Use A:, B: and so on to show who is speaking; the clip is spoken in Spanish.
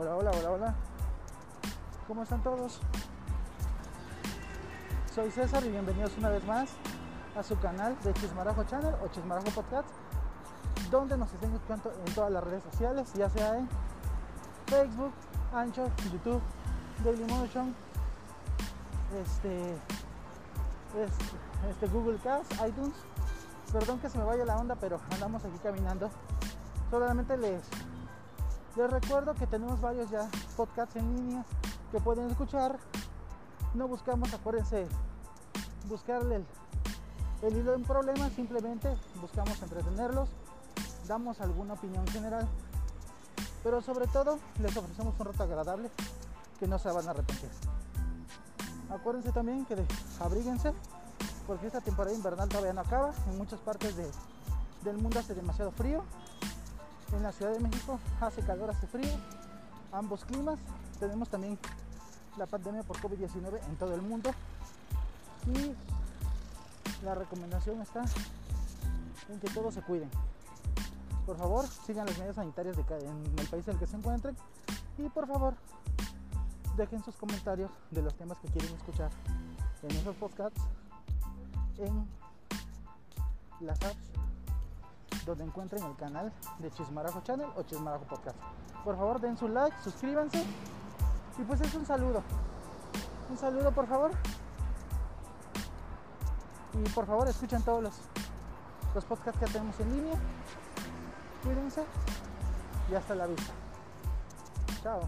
A: Hola, hola, hola. ¿Cómo están todos? Soy César y bienvenidos una vez más a su canal de Chismarajo Channel o Chismarajo Podcast, donde nos estén escuchando en todas las redes sociales, ya sea en Facebook, Anchor, YouTube, Dailymotion, este, este, este Google Cast, iTunes. Perdón que se me vaya la onda, pero andamos aquí caminando. Solamente les, les recuerdo que tenemos varios ya podcasts en línea que pueden escuchar. No buscamos, acuérdense, buscarle el, el hilo en problemas, simplemente buscamos entretenerlos, damos alguna opinión general, pero sobre todo les ofrecemos un rato agradable que no se van a arrepentir. Acuérdense también que abríguense, porque esta temporada invernal todavía no acaba, en muchas partes de, del mundo hace demasiado frío, en la Ciudad de México hace calor, hace frío, ambos climas, tenemos también la pandemia por COVID-19 en todo el mundo y la recomendación está en que todos se cuiden. Por favor, sigan las medidas sanitarias en el país en el que se encuentren y por favor, dejen sus comentarios de los temas que quieren escuchar en esos podcasts en las apps donde encuentren el canal de Chismarajo Channel o Chismarajo Podcast. Por favor, den su like, suscríbanse y pues es un saludo. Un saludo, por favor. Y por favor, escuchen todos los, los podcasts que tenemos en línea. Cuídense y hasta la vista. Chao.